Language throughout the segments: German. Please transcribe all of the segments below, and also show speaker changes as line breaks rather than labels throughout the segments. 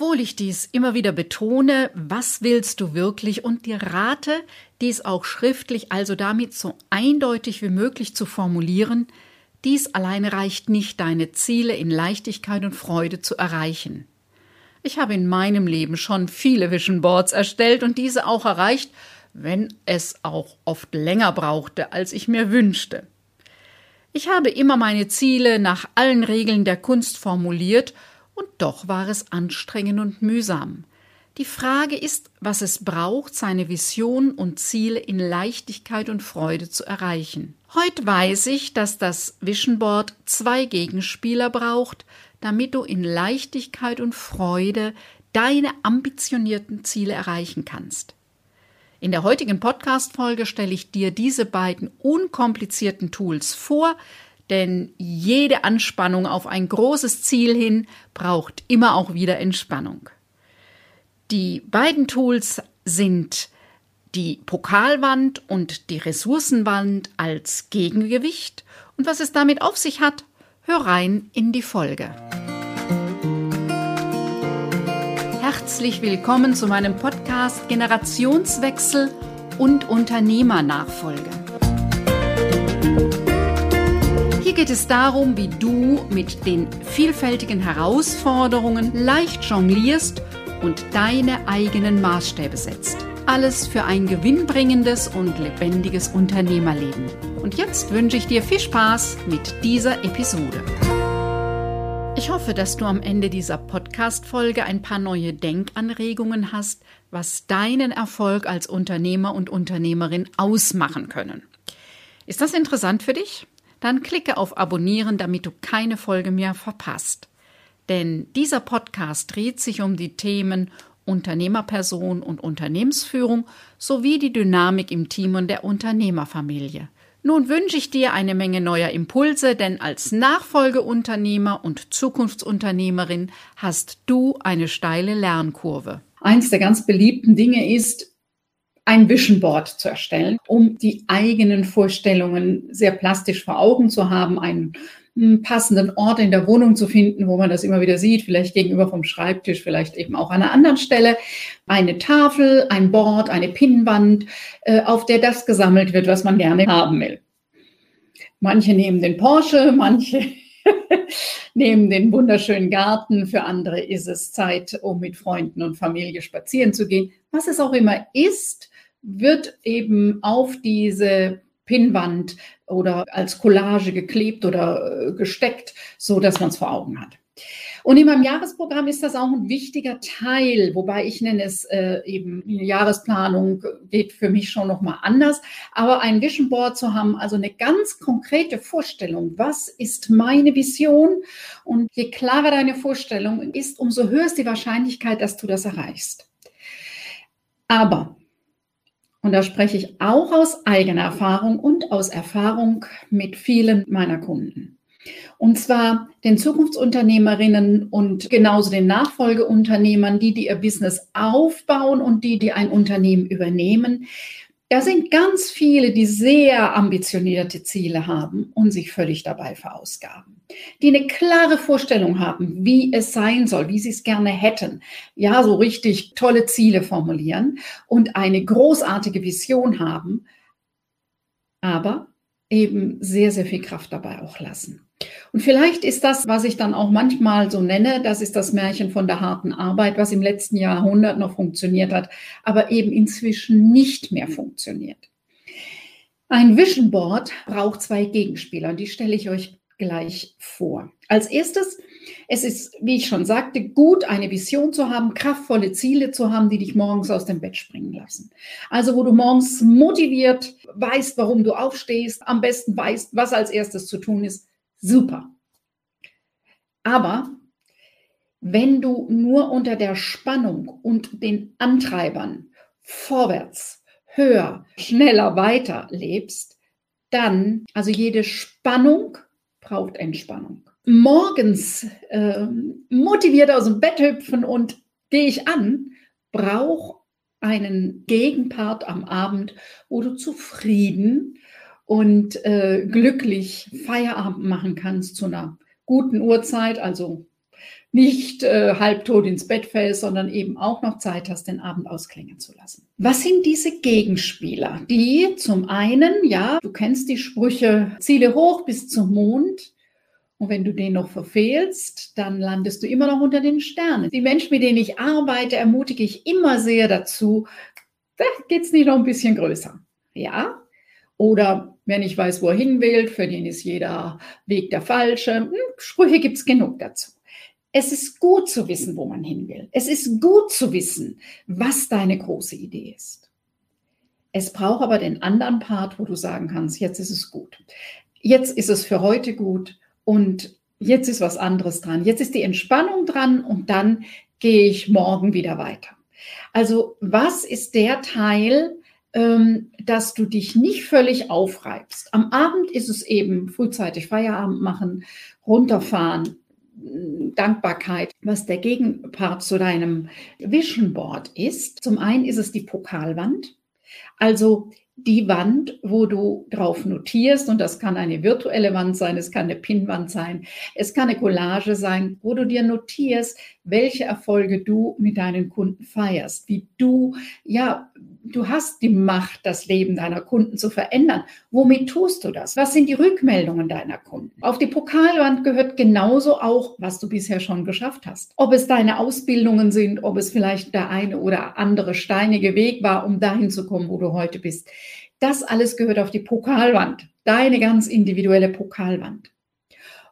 Obwohl ich dies immer wieder betone, was willst du wirklich und dir rate, dies auch schriftlich, also damit so eindeutig wie möglich zu formulieren, dies alleine reicht nicht, deine Ziele in Leichtigkeit und Freude zu erreichen. Ich habe in meinem Leben schon viele Vision Boards erstellt und diese auch erreicht, wenn es auch oft länger brauchte, als ich mir wünschte. Ich habe immer meine Ziele nach allen Regeln der Kunst formuliert und doch war es anstrengend und mühsam. Die Frage ist, was es braucht, seine Vision und Ziele in Leichtigkeit und Freude zu erreichen. Heute weiß ich, dass das Vision Board zwei Gegenspieler braucht, damit du in Leichtigkeit und Freude deine ambitionierten Ziele erreichen kannst. In der heutigen Podcast-Folge stelle ich dir diese beiden unkomplizierten Tools vor, denn jede Anspannung auf ein großes Ziel hin braucht immer auch wieder Entspannung. Die beiden Tools sind die Pokalwand und die Ressourcenwand als Gegengewicht. Und was es damit auf sich hat, hör rein in die Folge. Herzlich willkommen zu meinem Podcast Generationswechsel und Unternehmernachfolge. Hier geht es darum, wie du mit den vielfältigen Herausforderungen leicht jonglierst und deine eigenen Maßstäbe setzt. Alles für ein gewinnbringendes und lebendiges Unternehmerleben. Und jetzt wünsche ich dir viel Spaß mit dieser Episode. Ich hoffe, dass du am Ende dieser Podcast-Folge ein paar neue Denkanregungen hast, was deinen Erfolg als Unternehmer und Unternehmerin ausmachen können. Ist das interessant für dich? Dann klicke auf Abonnieren, damit du keine Folge mehr verpasst. Denn dieser Podcast dreht sich um die Themen Unternehmerperson und Unternehmensführung sowie die Dynamik im Team und der Unternehmerfamilie. Nun wünsche ich dir eine Menge neuer Impulse, denn als Nachfolgeunternehmer und Zukunftsunternehmerin hast du eine steile Lernkurve.
Eins der ganz beliebten Dinge ist, ein Vision Board zu erstellen, um die eigenen Vorstellungen sehr plastisch vor Augen zu haben, einen hm, passenden Ort in der Wohnung zu finden, wo man das immer wieder sieht, vielleicht gegenüber vom Schreibtisch, vielleicht eben auch an einer anderen Stelle. Eine Tafel, ein Board, eine Pinnwand, äh, auf der das gesammelt wird, was man gerne haben will. Manche nehmen den Porsche, manche nehmen den wunderschönen Garten. Für andere ist es Zeit, um mit Freunden und Familie spazieren zu gehen. Was es auch immer ist, wird eben auf diese Pinnwand oder als Collage geklebt oder äh, gesteckt, so dass man es vor Augen hat. Und in meinem Jahresprogramm ist das auch ein wichtiger Teil, wobei ich nenne es äh, eben Jahresplanung geht für mich schon noch mal anders. Aber ein Vision Board zu haben, also eine ganz konkrete Vorstellung, was ist meine Vision? Und je klarer deine Vorstellung ist, umso höher ist die Wahrscheinlichkeit, dass du das erreichst. Aber und da spreche ich auch aus eigener Erfahrung und aus Erfahrung mit vielen meiner Kunden. Und zwar den Zukunftsunternehmerinnen und genauso den Nachfolgeunternehmern, die, die ihr Business aufbauen und die, die ein Unternehmen übernehmen. Da sind ganz viele, die sehr ambitionierte Ziele haben und sich völlig dabei verausgaben. Die eine klare Vorstellung haben, wie es sein soll, wie sie es gerne hätten. Ja, so richtig tolle Ziele formulieren und eine großartige Vision haben, aber eben sehr, sehr viel Kraft dabei auch lassen. Und vielleicht ist das, was ich dann auch manchmal so nenne, das ist das Märchen von der harten Arbeit, was im letzten Jahrhundert noch funktioniert hat, aber eben inzwischen nicht mehr funktioniert. Ein Vision Board braucht zwei Gegenspieler und die stelle ich euch gleich vor. Als erstes, es ist, wie ich schon sagte, gut, eine Vision zu haben, kraftvolle Ziele zu haben, die dich morgens aus dem Bett springen lassen. Also wo du morgens motiviert weißt, warum du aufstehst, am besten weißt, was als erstes zu tun ist super. Aber wenn du nur unter der Spannung und den Antreibern vorwärts, höher, schneller, weiter lebst, dann, also jede Spannung braucht Entspannung. Morgens äh, motiviert aus dem Bett hüpfen und gehe ich an, braucht einen Gegenpart am Abend, wo du zufrieden und äh, glücklich Feierabend machen kannst zu einer guten Uhrzeit, also nicht äh, halbtot ins Bett fällst, sondern eben auch noch Zeit hast, den Abend ausklingen zu lassen. Was sind diese Gegenspieler? Die zum einen, ja, du kennst die Sprüche, Ziele hoch bis zum Mond. Und wenn du den noch verfehlst, dann landest du immer noch unter den Sternen. Die Menschen, mit denen ich arbeite, ermutige ich immer sehr dazu, da es nicht noch ein bisschen größer. Ja? Oder wenn ich weiß, wo er hin will, für den ist jeder Weg der falsche. Hm, Sprüche gibt es genug dazu. Es ist gut zu wissen, wo man hin will. Es ist gut zu wissen, was deine große Idee ist. Es braucht aber den anderen Part, wo du sagen kannst, jetzt ist es gut. Jetzt ist es für heute gut und jetzt ist was anderes dran. Jetzt ist die Entspannung dran und dann gehe ich morgen wieder weiter. Also was ist der Teil, dass du dich nicht völlig aufreibst? Am Abend ist es eben frühzeitig Feierabend machen, runterfahren, Dankbarkeit, was der Gegenpart zu deinem Vision Board ist. Zum einen ist es die Pokalwand, also die Wand, wo du drauf notierst, und das kann eine virtuelle Wand sein, es kann eine Pinnwand sein, es kann eine Collage sein, wo du dir notierst, welche Erfolge du mit deinen Kunden feierst, wie du, ja, du hast die Macht, das Leben deiner Kunden zu verändern. Womit tust du das? Was sind die Rückmeldungen deiner Kunden? Auf die Pokalwand gehört genauso auch, was du bisher schon geschafft hast. Ob es deine Ausbildungen sind, ob es vielleicht der eine oder andere steinige Weg war, um dahin zu kommen, wo du heute bist. Das alles gehört auf die Pokalwand, deine ganz individuelle Pokalwand.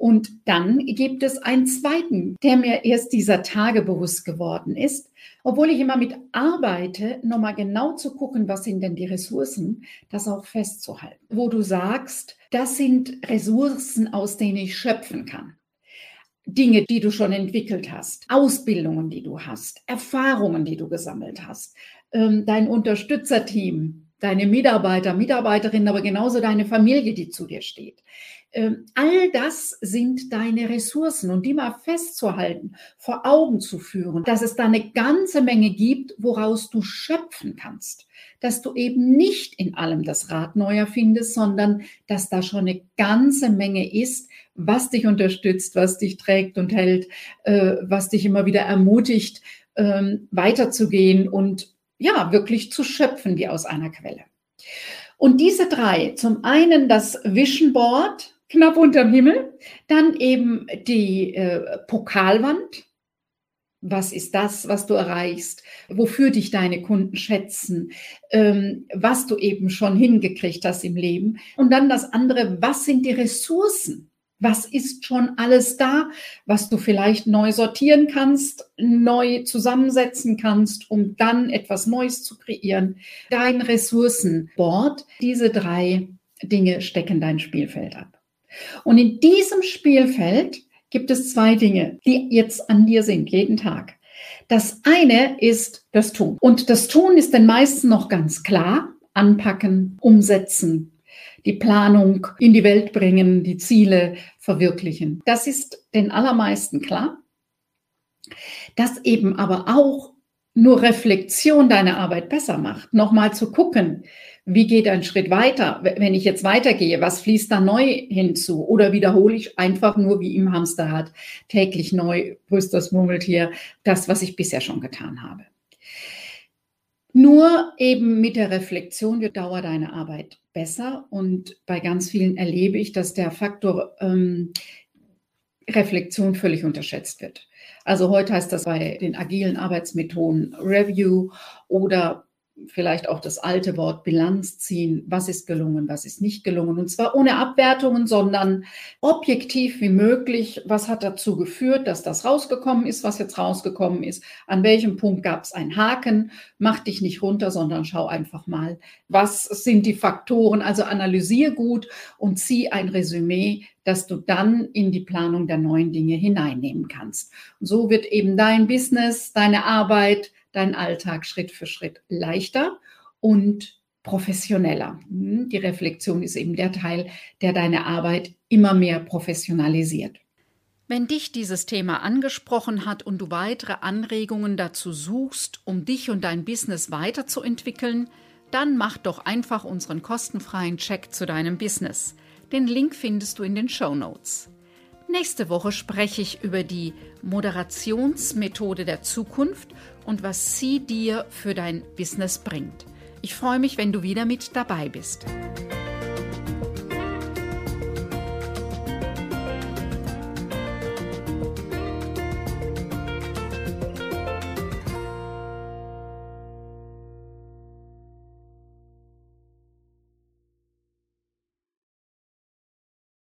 Und dann gibt es einen zweiten, der mir erst dieser Tage bewusst geworden ist. Obwohl ich immer mit arbeite, nochmal genau zu gucken, was sind denn die Ressourcen, das auch festzuhalten. Wo du sagst, das sind Ressourcen, aus denen ich schöpfen kann. Dinge, die du schon entwickelt hast, Ausbildungen, die du hast, Erfahrungen, die du gesammelt hast, ähm, dein Unterstützerteam, deine Mitarbeiter, Mitarbeiterinnen, aber genauso deine Familie, die zu dir steht. Ähm, all das sind deine Ressourcen und die mal festzuhalten, vor Augen zu führen, dass es da eine ganze Menge gibt, woraus du schöpfen kannst. Dass du eben nicht in allem das Rad neu erfindest, sondern dass da schon eine ganze Menge ist, was dich unterstützt, was dich trägt und hält, äh, was dich immer wieder ermutigt, ähm, weiterzugehen und ja, wirklich zu schöpfen wie aus einer Quelle. Und diese drei, zum einen das Vision Board, knapp unterm Himmel. Dann eben die äh, Pokalwand. Was ist das, was du erreichst? Wofür dich deine Kunden schätzen? Ähm, was du eben schon hingekriegt hast im Leben? Und dann das andere, was sind die Ressourcen? Was ist schon alles da, was du vielleicht neu sortieren kannst, neu zusammensetzen kannst, um dann etwas Neues zu kreieren? Dein Ressourcenboard, diese drei Dinge stecken dein Spielfeld ab. Und in diesem Spielfeld gibt es zwei Dinge, die jetzt an dir sind, jeden Tag. Das eine ist das Tun. Und das Tun ist den meisten noch ganz klar. Anpacken, umsetzen, die Planung in die Welt bringen, die Ziele verwirklichen. Das ist den allermeisten klar. Dass eben aber auch nur Reflexion deine Arbeit besser macht. Nochmal zu gucken, wie geht ein Schritt weiter? Wenn ich jetzt weitergehe, was fließt da neu hinzu? Oder wiederhole ich einfach nur wie im Hamsterrad täglich neu, grüßt das Murmeltier, das, was ich bisher schon getan habe? Nur eben mit der Reflexion wird Dauer deine Arbeit besser und bei ganz vielen erlebe ich, dass der Faktor ähm, Reflexion völlig unterschätzt wird. Also heute heißt das bei den agilen Arbeitsmethoden Review oder vielleicht auch das alte Wort Bilanz ziehen, was ist gelungen, was ist nicht gelungen. Und zwar ohne Abwertungen, sondern objektiv wie möglich, was hat dazu geführt, dass das rausgekommen ist, was jetzt rausgekommen ist, an welchem Punkt gab es einen Haken, mach dich nicht runter, sondern schau einfach mal, was sind die Faktoren, also analysier gut und zieh ein Resümee, dass du dann in die Planung der neuen Dinge hineinnehmen kannst. Und so wird eben dein Business, deine Arbeit, dein Alltag Schritt für Schritt leichter und professioneller. Hm, die Reflexion ist eben der Teil, der deine Arbeit immer mehr professionalisiert.
Wenn dich dieses Thema angesprochen hat und du weitere Anregungen dazu suchst, um dich und dein Business weiterzuentwickeln, dann mach doch einfach unseren kostenfreien Check zu deinem Business. Den Link findest du in den Show Notes. Nächste Woche spreche ich über die Moderationsmethode der Zukunft und was sie dir für dein Business bringt. Ich freue mich, wenn du wieder mit dabei bist.